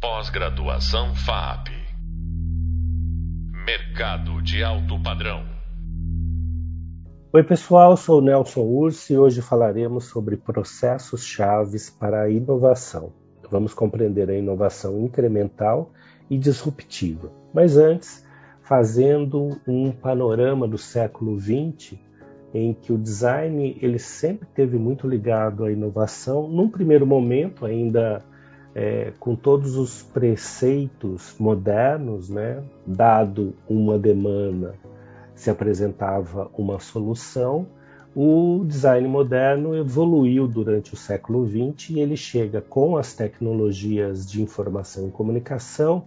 Pós-graduação FAP. Mercado de alto padrão. Oi, pessoal, sou Nelson Urso e hoje falaremos sobre processos chaves para a inovação. Vamos compreender a inovação incremental e disruptiva. Mas antes, fazendo um panorama do século XX, em que o design ele sempre teve muito ligado à inovação, num primeiro momento ainda é, com todos os preceitos modernos, né, dado uma demanda, se apresentava uma solução, o design moderno evoluiu durante o século XX e ele chega com as tecnologias de informação e comunicação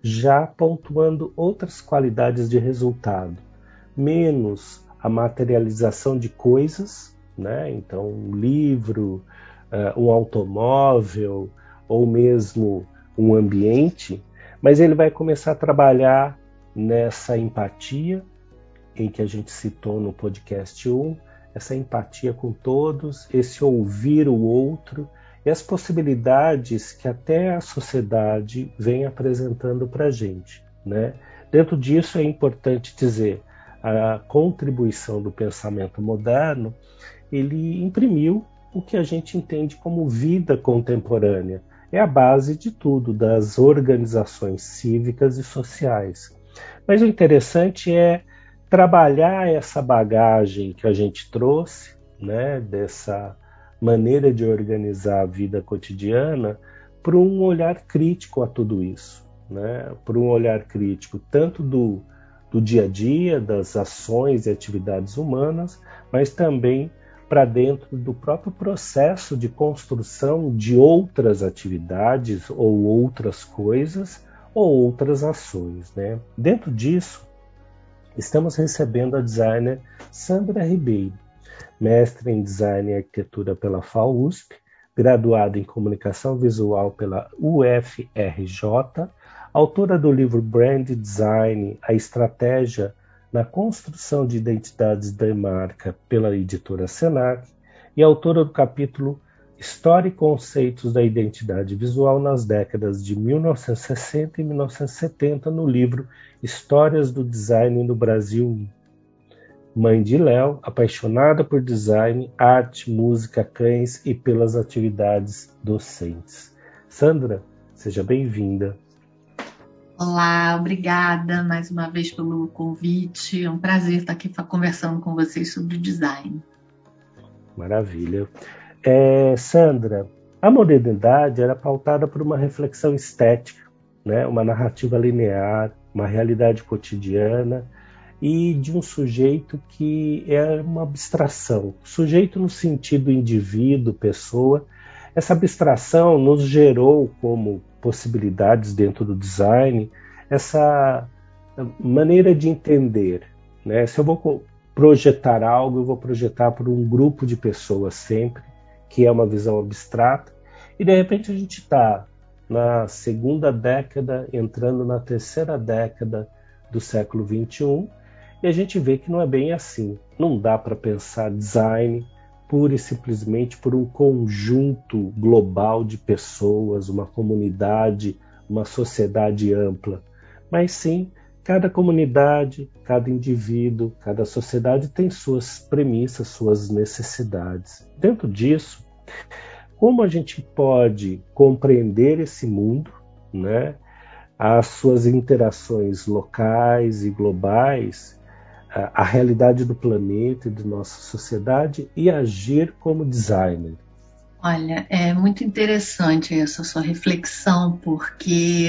já pontuando outras qualidades de resultado, menos a materialização de coisas, né? então um livro, uh, um automóvel, ou mesmo um ambiente, mas ele vai começar a trabalhar nessa empatia em que a gente citou no podcast 1, essa empatia com todos, esse ouvir o outro e as possibilidades que até a sociedade vem apresentando para a gente. Né? Dentro disso é importante dizer a contribuição do pensamento moderno, ele imprimiu o que a gente entende como vida contemporânea, é a base de tudo, das organizações cívicas e sociais. Mas o interessante é trabalhar essa bagagem que a gente trouxe, né, dessa maneira de organizar a vida cotidiana, para um olhar crítico a tudo isso, né, para um olhar crítico tanto do, do dia a dia, das ações e atividades humanas, mas também para dentro do próprio processo de construção de outras atividades ou outras coisas ou outras ações. Né? Dentro disso, estamos recebendo a designer Sandra Ribeiro, mestre em Design e Arquitetura pela FAUSP, graduada em Comunicação Visual pela UFRJ, autora do livro Brand Design, a estratégia na construção de identidades da marca pela editora Senac e autora do capítulo História e conceitos da identidade visual nas décadas de 1960 e 1970 no livro Histórias do Design no Brasil. Mãe de Léo, apaixonada por design, arte, música, cães e pelas atividades docentes. Sandra, seja bem-vinda. Olá, obrigada mais uma vez pelo convite. É um prazer estar aqui conversando com vocês sobre design. Maravilha. É, Sandra, a modernidade era pautada por uma reflexão estética, né? uma narrativa linear, uma realidade cotidiana e de um sujeito que é uma abstração. Sujeito no sentido indivíduo, pessoa. Essa abstração nos gerou como possibilidades dentro do design, essa maneira de entender. Né? Se eu vou projetar algo, eu vou projetar por um grupo de pessoas sempre, que é uma visão abstrata, e de repente a gente está na segunda década, entrando na terceira década do século XXI, e a gente vê que não é bem assim. Não dá para pensar design pura e simplesmente por um conjunto global de pessoas, uma comunidade, uma sociedade ampla, mas sim cada comunidade, cada indivíduo, cada sociedade tem suas premissas, suas necessidades. Dentro disso, como a gente pode compreender esse mundo, né? as suas interações locais e globais a realidade do planeta e de nossa sociedade e agir como designer? Olha, é muito interessante essa sua reflexão, porque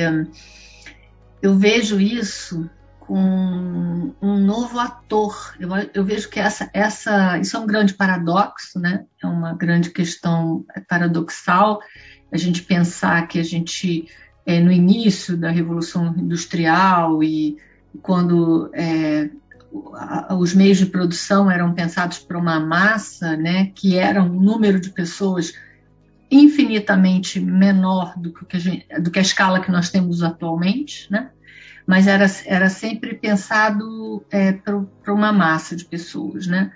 eu vejo isso com um novo ator. Eu, eu, vejo que essa, essa, isso é um grande paradoxo, né? É uma grande questão paradoxal a gente pensar que a gente é, no início da revolução industrial e quando é, os meios de produção eram pensados para uma massa, né, que era um número de pessoas infinitamente menor do que, a, gente, do que a escala que nós temos atualmente, né? mas era, era sempre pensado é, para uma massa de pessoas. Né?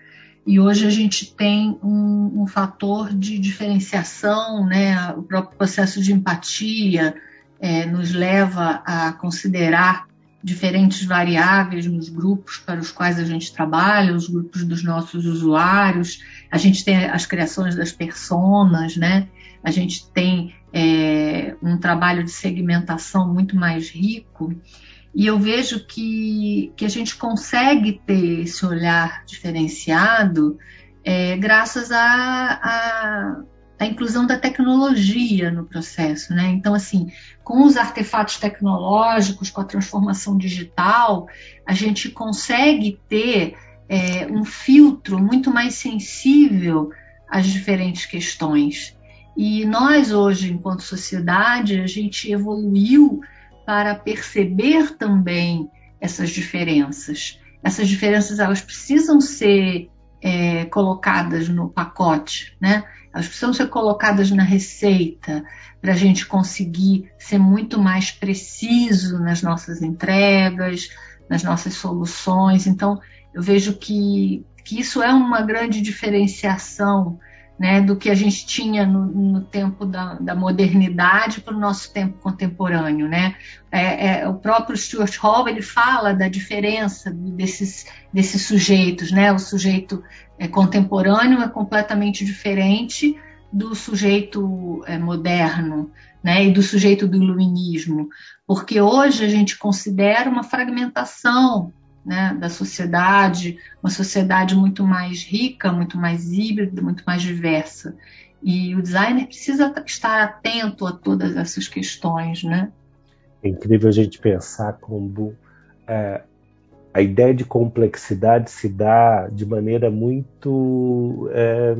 E hoje a gente tem um, um fator de diferenciação, né? o próprio processo de empatia, é, nos leva a considerar diferentes variáveis nos grupos para os quais a gente trabalha, os grupos dos nossos usuários. A gente tem as criações das personas, né? A gente tem é, um trabalho de segmentação muito mais rico. E eu vejo que, que a gente consegue ter esse olhar diferenciado é, graças a, a a inclusão da tecnologia no processo, né? Então, assim, com os artefatos tecnológicos, com a transformação digital, a gente consegue ter é, um filtro muito mais sensível às diferentes questões. E nós hoje, enquanto sociedade, a gente evoluiu para perceber também essas diferenças. Essas diferenças elas precisam ser é, colocadas no pacote, né? Elas precisam ser colocadas na receita para a gente conseguir ser muito mais preciso nas nossas entregas, nas nossas soluções. Então, eu vejo que, que isso é uma grande diferenciação né, do que a gente tinha no, no tempo da, da modernidade para o nosso tempo contemporâneo. Né? É, é, o próprio Stuart Hall ele fala da diferença desses, desses sujeitos. Né? O sujeito é, contemporâneo é completamente diferente do sujeito é, moderno né? e do sujeito do iluminismo, porque hoje a gente considera uma fragmentação né, da sociedade, uma sociedade muito mais rica, muito mais híbrida, muito mais diversa. E o designer precisa estar atento a todas essas questões, né? É incrível a gente pensar como é, a ideia de complexidade se dá de maneira muito é,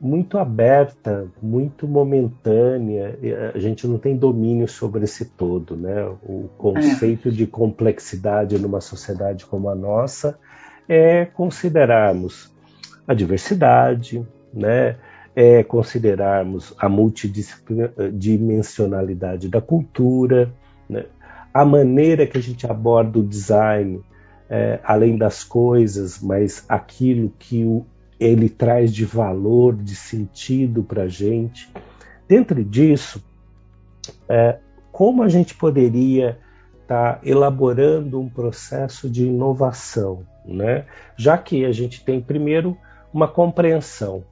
muito aberta, muito momentânea. A gente não tem domínio sobre esse todo, né? O conceito é. de complexidade numa sociedade como a nossa é considerarmos a diversidade, né? É considerarmos a multidimensionalidade da cultura, né? a maneira que a gente aborda o design, é, além das coisas, mas aquilo que o, ele traz de valor, de sentido para a gente. Dentro disso, é, como a gente poderia estar tá elaborando um processo de inovação, né? já que a gente tem primeiro uma compreensão.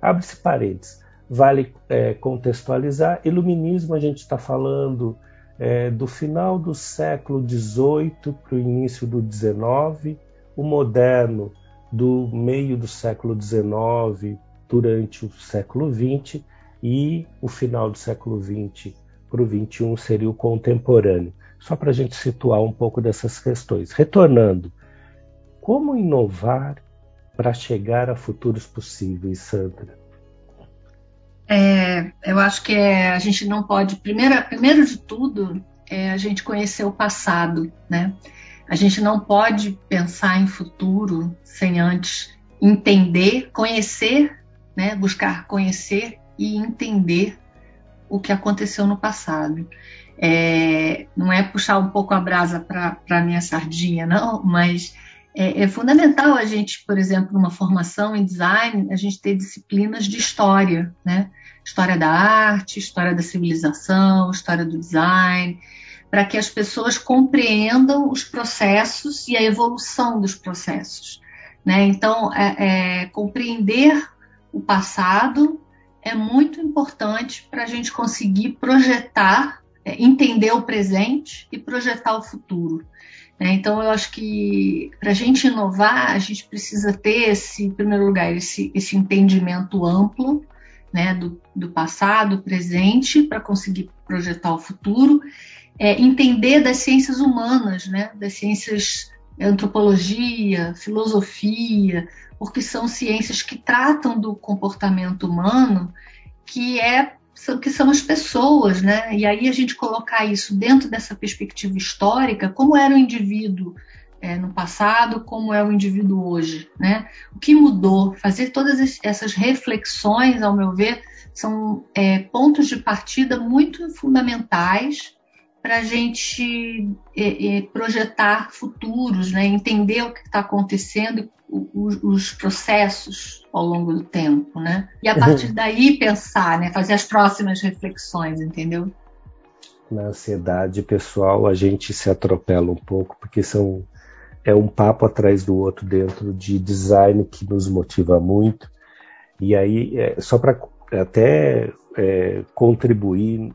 Abre-se parênteses, vale é, contextualizar. Iluminismo, a gente está falando é, do final do século XVIII para o início do XIX, o moderno do meio do século XIX durante o século XX e o final do século XX para o XXI seria o contemporâneo. Só para a gente situar um pouco dessas questões. Retornando, como inovar para chegar a futuros possíveis, Sandra? É, eu acho que é, a gente não pode, primeiro, de tudo, é a gente conhecer o passado, né? A gente não pode pensar em futuro sem antes entender, conhecer, né, buscar conhecer e entender o que aconteceu no passado. É, não é puxar um pouco a brasa para a minha sardinha, não, mas é, é, fundamental a gente, por exemplo, numa formação em design, a gente ter disciplinas de história, né? História da arte, história da civilização, história do design, para que as pessoas compreendam os processos e a evolução dos processos. Né? Então, é, é, compreender o passado é muito importante para a gente conseguir projetar, é, entender o presente e projetar o futuro. Né? Então, eu acho que para a gente inovar, a gente precisa ter, esse, em primeiro lugar, esse, esse entendimento amplo né, do, do passado, presente, para conseguir projetar o futuro é, entender das ciências humanas, né, das ciências antropologia, filosofia, porque são ciências que tratam do comportamento humano, que é que são as pessoas, né? E aí a gente colocar isso dentro dessa perspectiva histórica, como era o indivíduo é, no passado, como é o indivíduo hoje, né? O que mudou? Fazer todas essas reflexões, ao meu ver, são é, pontos de partida muito fundamentais para a gente é, é, projetar futuros, né? entender o que está acontecendo, os, os, processos ao longo do tempo, né? E a partir daí pensar, né? fazer as próximas reflexões, entendeu? na ansiedade pessoal a gente se atropela um pouco, porque são é um papo atrás do outro dentro de design que nos motiva muito. E aí, é, só para até é, contribuir,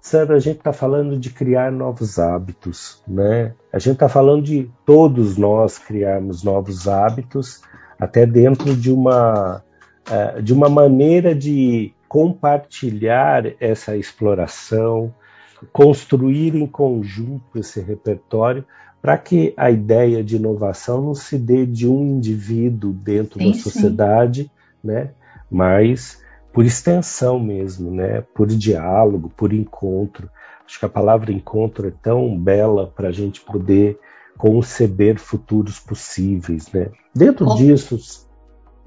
Sandra, a gente está falando de criar novos hábitos, né? A gente está falando de todos nós criarmos novos hábitos, até dentro de uma, é, de uma maneira de compartilhar essa exploração, construir em conjunto esse repertório para que a ideia de inovação não se dê de um indivíduo dentro sim, da sociedade, sim. né? Mas por extensão mesmo, né? Por diálogo, por encontro. Acho que a palavra encontro é tão bela para a gente poder conceber futuros possíveis, né? Dentro Co disso.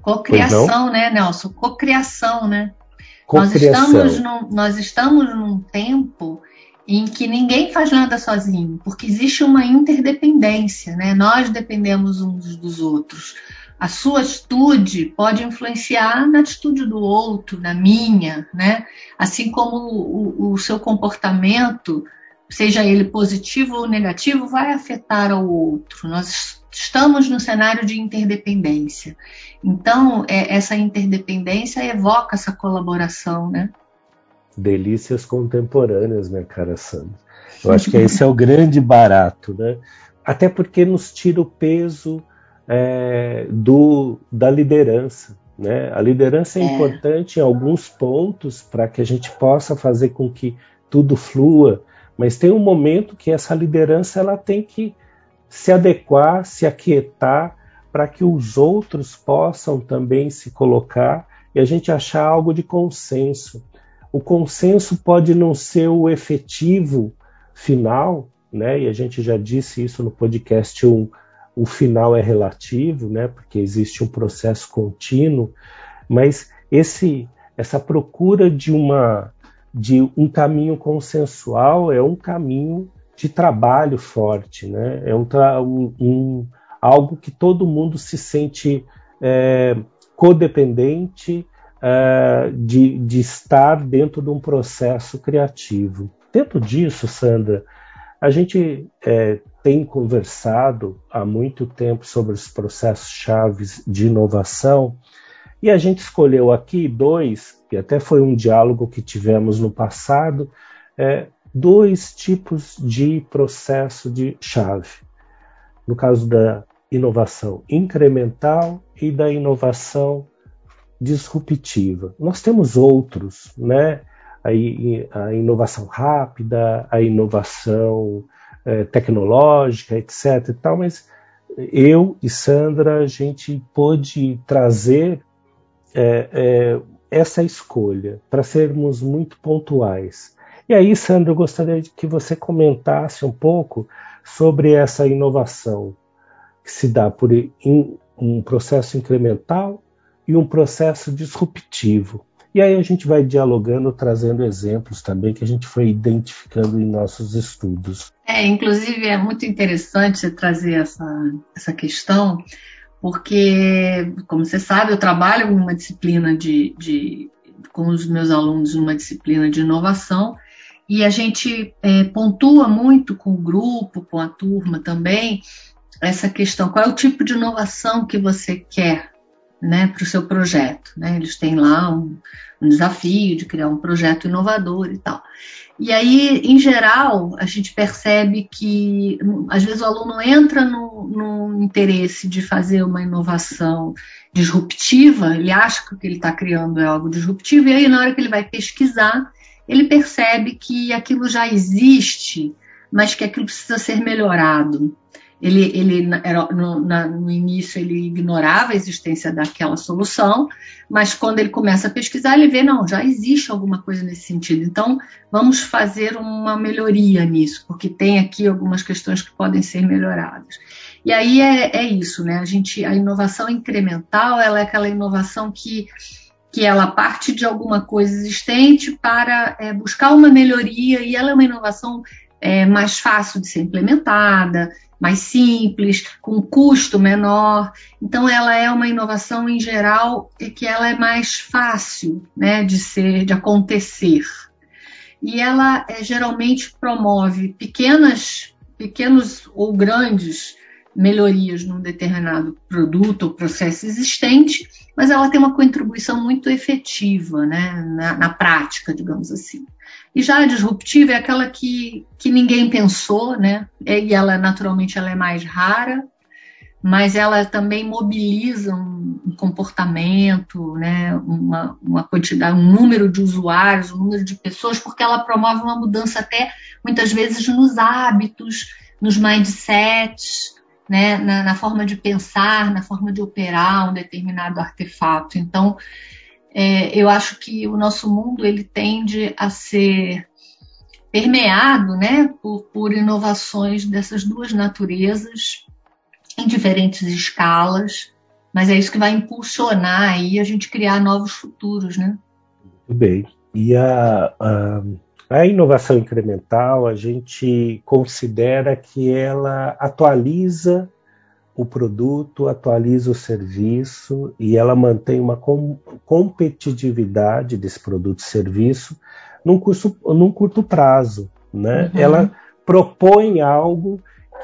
Cocriação, né, Nelson? Cocriação, né? Nós estamos, num, nós estamos num tempo em que ninguém faz nada sozinho, porque existe uma interdependência, né? Nós dependemos uns dos outros. A sua atitude pode influenciar na atitude do outro, na minha, né? Assim como o, o seu comportamento, seja ele positivo ou negativo, vai afetar ao outro. Nós estamos no cenário de interdependência. Então, é, essa interdependência evoca essa colaboração, né? delícias contemporâneas, minha cara Sandra. Eu acho que esse é o grande barato, né? Até porque nos tira o peso é, do, da liderança. Né? A liderança é, é. importante em alguns pontos para que a gente possa fazer com que tudo flua, mas tem um momento que essa liderança ela tem que se adequar, se aquietar, para que os outros possam também se colocar e a gente achar algo de consenso o consenso pode não ser o efetivo final, né? E a gente já disse isso no podcast 1, o final é relativo, né? Porque existe um processo contínuo, mas esse essa procura de uma de um caminho consensual é um caminho de trabalho forte, né? É um, um algo que todo mundo se sente é, codependente, uh, de, de estar dentro de um processo criativo. Dentro disso, Sandra, a gente é, tem conversado há muito tempo sobre os processos chaves de inovação e a gente escolheu aqui dois, que até foi um diálogo que tivemos no passado, é, dois tipos de processo de chave. No caso da inovação incremental e da inovação disruptiva. Nós temos outros, né? A, a inovação rápida, a inovação é, tecnológica, etc. E tal, mas eu e Sandra, a gente pôde trazer é, é, essa escolha para sermos muito pontuais. E aí, Sandra, eu gostaria que você comentasse um pouco sobre essa inovação que se dá por um processo incremental e um processo disruptivo. E aí a gente vai dialogando, trazendo exemplos também que a gente foi identificando em nossos estudos. É, inclusive é muito interessante trazer essa, essa questão, porque, como você sabe, eu trabalho numa disciplina de, de com os meus alunos numa disciplina de inovação e a gente é, pontua muito com o grupo, com a turma também, essa questão: qual é o tipo de inovação que você quer né, para o seu projeto. Né? Eles têm lá um, um, desafio de criar um projeto inovador e tal. E aí, em geral, a gente percebe que às vezes o aluno entra no, no interesse de fazer uma inovação disruptiva, ele acha que o que ele está criando é algo disruptivo, e aí na hora que ele vai pesquisar, ele percebe que aquilo já existe, mas que aquilo precisa ser melhorado. Ele, ele era, no, na, no, início ele ignorava a existência daquela solução, mas quando ele começa a pesquisar, ele vê, não, já existe alguma coisa nesse sentido. Então, vamos fazer uma melhoria nisso, porque tem aqui algumas questões que podem ser melhoradas. E aí é, é isso, né? A gente, a inovação incremental, ela é aquela inovação que que ela parte de alguma coisa existente para é, buscar uma melhoria e ela é uma inovação é, mais fácil de ser implementada, mais simples, com custo menor. Então, ela é uma inovação em geral e que ela é mais fácil, né, de ser, de acontecer. e ela é, geralmente promove pequenas, pequenos ou grandes melhorias num determinado produto ou processo existente, mas ela tem uma contribuição muito efetiva né, na, na prática, digamos assim. E já a disruptiva é aquela que, que ninguém pensou, né? E ela naturalmente ela é mais rara, mas ela também mobiliza um, um comportamento, né, uma, uma, quantidade, um número de usuários, um número de pessoas, porque ela promove uma mudança até muitas vezes nos hábitos, nos mindsets, né, na, na forma de pensar, na forma de operar um determinado artefato. Então, é, eu acho que o nosso mundo ele tende a ser permeado, né, por, por inovações dessas duas naturezas em diferentes escalas, mas é isso que vai impulsionar aí a gente criar novos futuros, né? Muito bem. E a, a, a inovação incremental, a gente considera que ela atualiza o produto, atualiza o serviço e ela mantém uma com, competitividade desse produto e serviço num, curso, num curto prazo. Né? Uhum. Ela propõe algo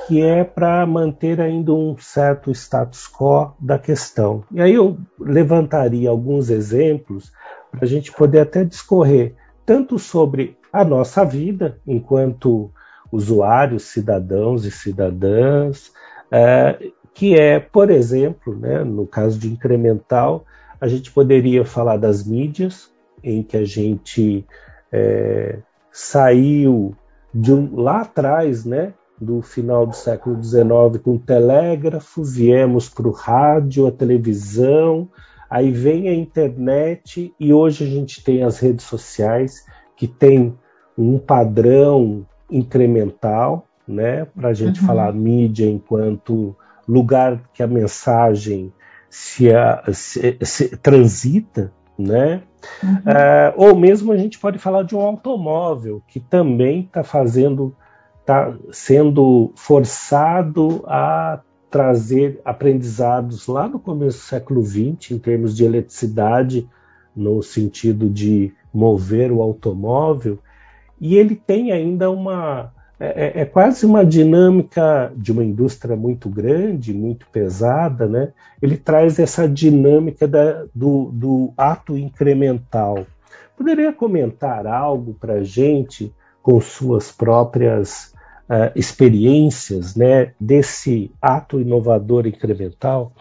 que é para manter ainda um certo status quo da questão. E aí eu levantaria alguns exemplos para a gente poder até discorrer tanto sobre a nossa vida enquanto usuários, cidadãos e cidadãs, é, que é, por exemplo, né, no caso de incremental, a gente poderia falar das mídias, em que a gente é, saiu de um, lá atrás, né, do final do século XIX com o telégrafo, viemos para o rádio, a televisão, aí vem a internet e hoje a gente tem as redes sociais que tem um padrão incremental, né, para a gente uhum. falar mídia enquanto lugar que a mensagem se, a, se, se transita, né? Uhum. Uh, ou mesmo a gente pode falar de um automóvel que também está fazendo está sendo forçado a trazer aprendizados lá no começo do século XX, em termos de eletricidade, no sentido de mover o automóvel, e ele tem ainda uma. É, é, é quase uma dinâmica de uma indústria muito grande, muito pesada, né? Ele traz essa dinâmica da, do, do ato incremental. Poderia comentar algo para a gente com suas próprias uh, experiências né, desse ato inovador incremental?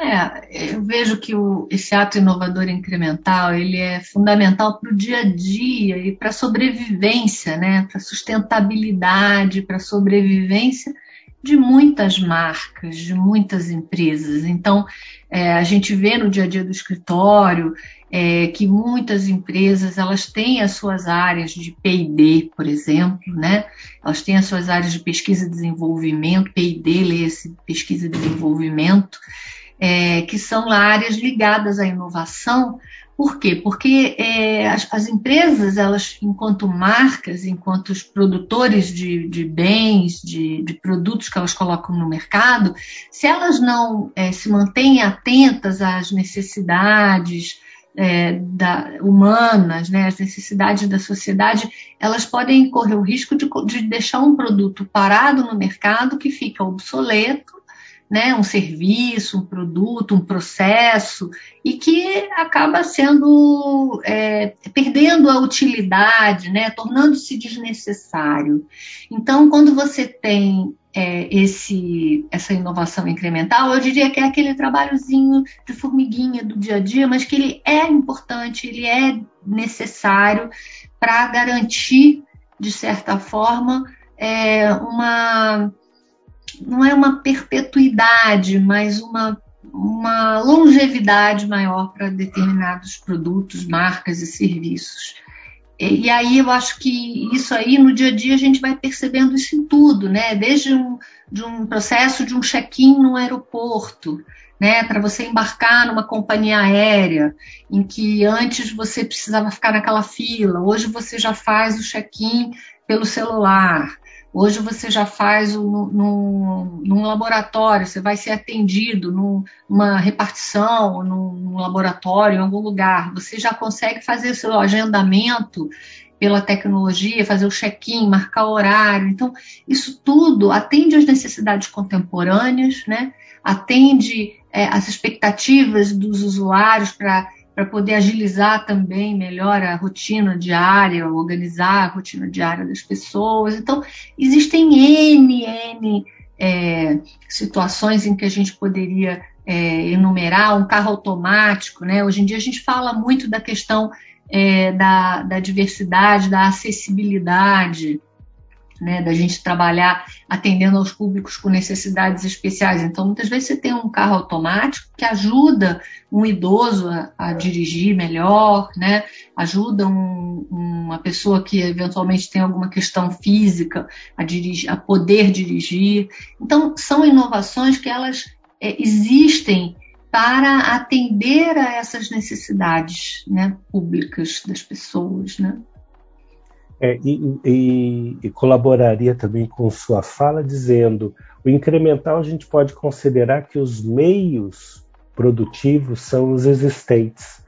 É, eu vejo que o, esse ato inovador incremental ele é fundamental para o dia a dia e para a sobrevivência, né, para a sustentabilidade, para a sobrevivência de muitas marcas, de muitas empresas. Então, é, a gente vê no dia a dia do escritório é, que muitas empresas elas têm as suas áreas de P&D, por exemplo, né? Elas têm as suas áreas de pesquisa e desenvolvimento, P&D, lê-se pesquisa e desenvolvimento, é, que são áreas ligadas à inovação, por quê? Porque é, as, as, empresas, elas, enquanto marcas, enquanto os produtores de, de bens, de, de, produtos que elas colocam no mercado, se elas não é, se mantêm atentas às necessidades é, da, humanas, né, às necessidades da sociedade, elas podem correr o risco de, de deixar um produto parado no mercado que fica obsoleto né, um serviço, um produto, um processo, e que acaba sendo é, perdendo a utilidade, né, tornando-se desnecessário. Então, quando você tem é, esse, essa inovação incremental, eu diria que é aquele trabalhozinho de formiguinha do dia a dia, mas que ele é importante, ele é necessário para garantir, de certa forma, é, uma não é uma perpetuidade, mas uma, uma longevidade maior para determinados produtos, marcas e serviços. E, e, aí eu acho que isso aí no dia a dia a gente vai percebendo isso em tudo, né? Desde um, de um processo de um check-in no aeroporto, né, para você embarcar numa companhia aérea, em que antes você precisava ficar naquela fila, hoje você já faz o check-in pelo celular. Hoje você já faz no, no, num laboratório, você vai ser atendido num, numa repartição, num, num, laboratório, em algum lugar. Você já consegue fazer seu agendamento pela tecnologia, fazer o check-in, marcar horário. Então, isso tudo atende às necessidades contemporâneas, né? atende é, às expectativas dos usuários para para poder agilizar também melhor a rotina diária, organizar a rotina diária das pessoas. Então, existem N, N é, situações em que a gente poderia é, enumerar, um carro automático, né? Hoje em dia a gente fala muito da questão é, da, da diversidade, da acessibilidade, né, da gente trabalhar atendendo aos públicos com necessidades especiais. Então, muitas vezes você tem um carro automático que ajuda um idoso a, a dirigir melhor, né, ajuda um, uma pessoa que eventualmente tem alguma questão física a, dirigir, a poder dirigir. Então, são inovações que elas é, existem para atender a essas necessidades né, públicas das pessoas, né? É, e, e, e, colaboraria também com sua fala dizendo o incremental a gente pode considerar que os meios produtivos são os existentes.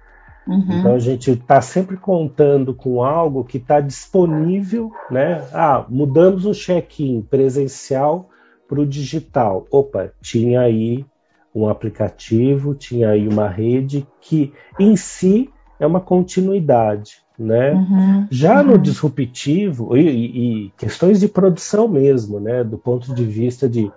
Uhum. Então a gente está sempre contando com algo que está disponível, né? Ah, mudamos o check-in presencial para o digital. Opa, tinha aí um aplicativo, tinha aí uma rede que em si é uma continuidade né? Uhum, Já uhum. no disruptivo e, e, questões de produção mesmo, né? Do ponto de vista de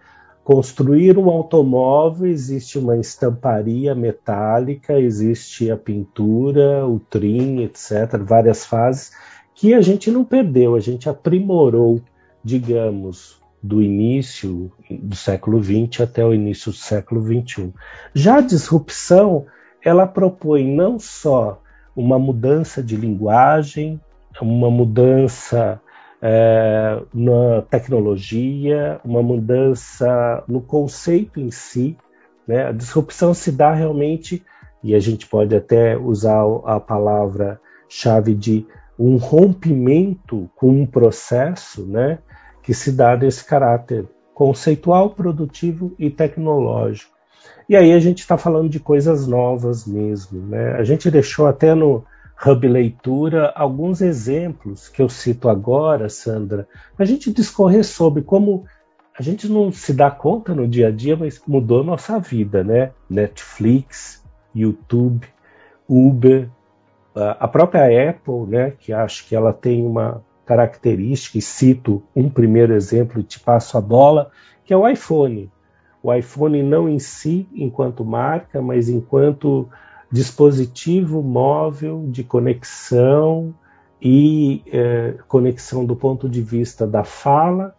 construir um automóvel existe uma estamparia metálica, existe a pintura, o trim, etc. Várias fases que a gente não perdeu, a gente aprimorou, digamos, do início do século XX até o início do século XXI. Já a disrupção ela propõe não só uma mudança de linguagem, uma mudança é, na tecnologia, uma mudança no conceito em si. Né? A disrupção se dá realmente, e a gente pode até usar a palavra-chave de um rompimento com um processo né, que se dá desse caráter conceitual, produtivo e tecnológico. E aí a gente está falando de coisas novas mesmo. Né? A gente deixou até no Hub Leitura alguns exemplos que eu cito agora, Sandra, a gente discorrer sobre como a gente não se dá conta no dia a dia, mas mudou nossa vida, né? Netflix, YouTube, Uber, a própria Apple, né? Que acho que ela tem uma característica, e cito um primeiro exemplo e te passo a bola, que é o iPhone o iPhone não em si, enquanto marca, mas enquanto dispositivo móvel de conexão e é, conexão do ponto de vista da fala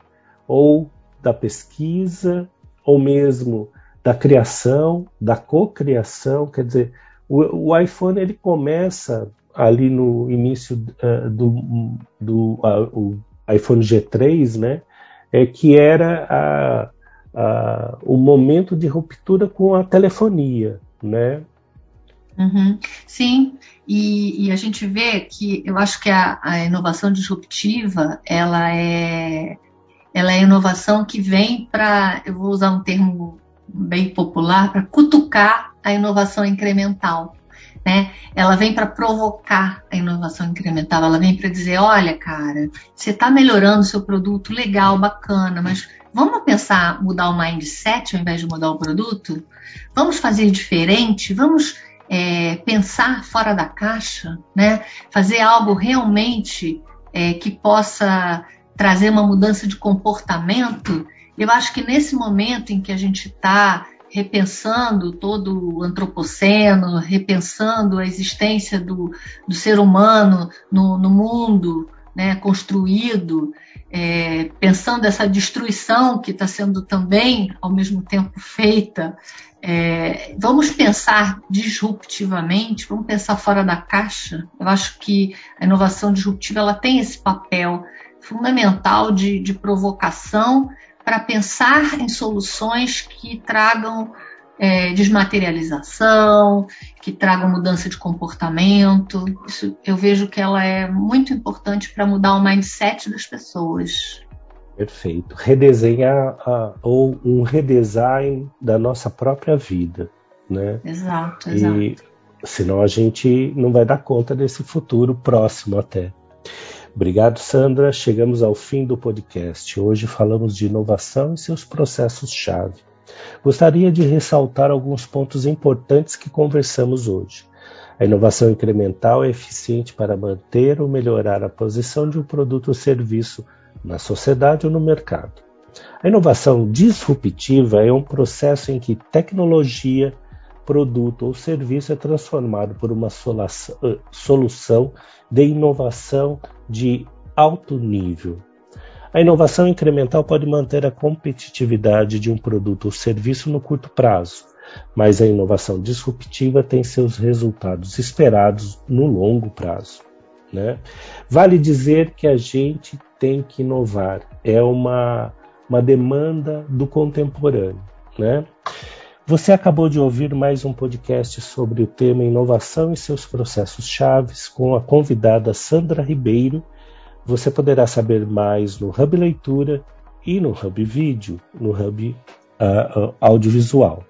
ou da pesquisa ou mesmo da criação, da cocriação, quer dizer, o, o, iPhone ele começa ali no início uh, do, do uh, iPhone G3, né, é que era o momento de ruptura com a telefonia, né? Uhum. Sim, e, e, a gente vê que eu acho que a, a, inovação disruptiva ela é ela é inovação que vem para, eu vou usar um termo bem popular, para cutucar a inovação incremental. Né? Ela vem para provocar a inovação incremental, ela vem para dizer, olha, cara, você está melhorando o seu produto, legal, bacana, mas Vamos pensar mudar o mindset ao invés de mudar o produto? Vamos fazer diferente? Vamos é, pensar fora da caixa, né? Fazer algo realmente é, que possa trazer uma mudança de comportamento. Eu acho que nesse momento em que a gente está repensando todo o antropoceno, repensando a existência do, do ser humano no, no mundo, né, construído, é, pensando essa destruição que está sendo também, ao mesmo tempo, feita. É, vamos pensar disruptivamente, vamos pensar fora da caixa. Eu acho que a inovação disruptiva ela tem esse papel fundamental de, de provocação para pensar em soluções que tragam é, desmaterialização, que tragam mudança de comportamento. Isso, eu vejo que ela é muito importante para mudar o mindset das pessoas. Perfeito. Redesenhar uh, ou um redesign da nossa própria vida, né? Exato, exato. E senão a gente não vai dar conta desse futuro próximo até. Obrigado, Sandra. Chegamos ao fim do podcast. Hoje falamos de inovação e seus processos-chave. Gostaria de ressaltar alguns pontos importantes que conversamos hoje. A inovação incremental é eficiente para manter ou melhorar a posição de um produto ou serviço na sociedade ou no mercado. A inovação disruptiva é um processo em que tecnologia, produto ou serviço é transformado por uma eh, solução de inovação de alto nível. A inovação incremental pode manter a competitividade de um produto ou serviço no curto prazo, mas a inovação disruptiva tem seus resultados esperados no longo prazo. Né? Vale dizer que a gente tem que inovar, é uma, uma demanda do contemporâneo. Né? Você acabou de ouvir mais um podcast sobre o tema inovação e seus processos chaves com a convidada Sandra Ribeiro. Você poderá saber mais no Hub Leitura e no Hub Vídeo, no Hub uh, Audiovisual.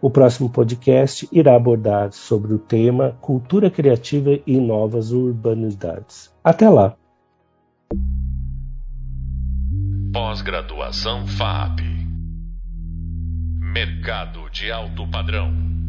O próximo podcast irá abordar sobre o tema Cultura Criativa e Novas Urbanidades. Até lá! Pós-graduação FAP Mercado de alto padrão.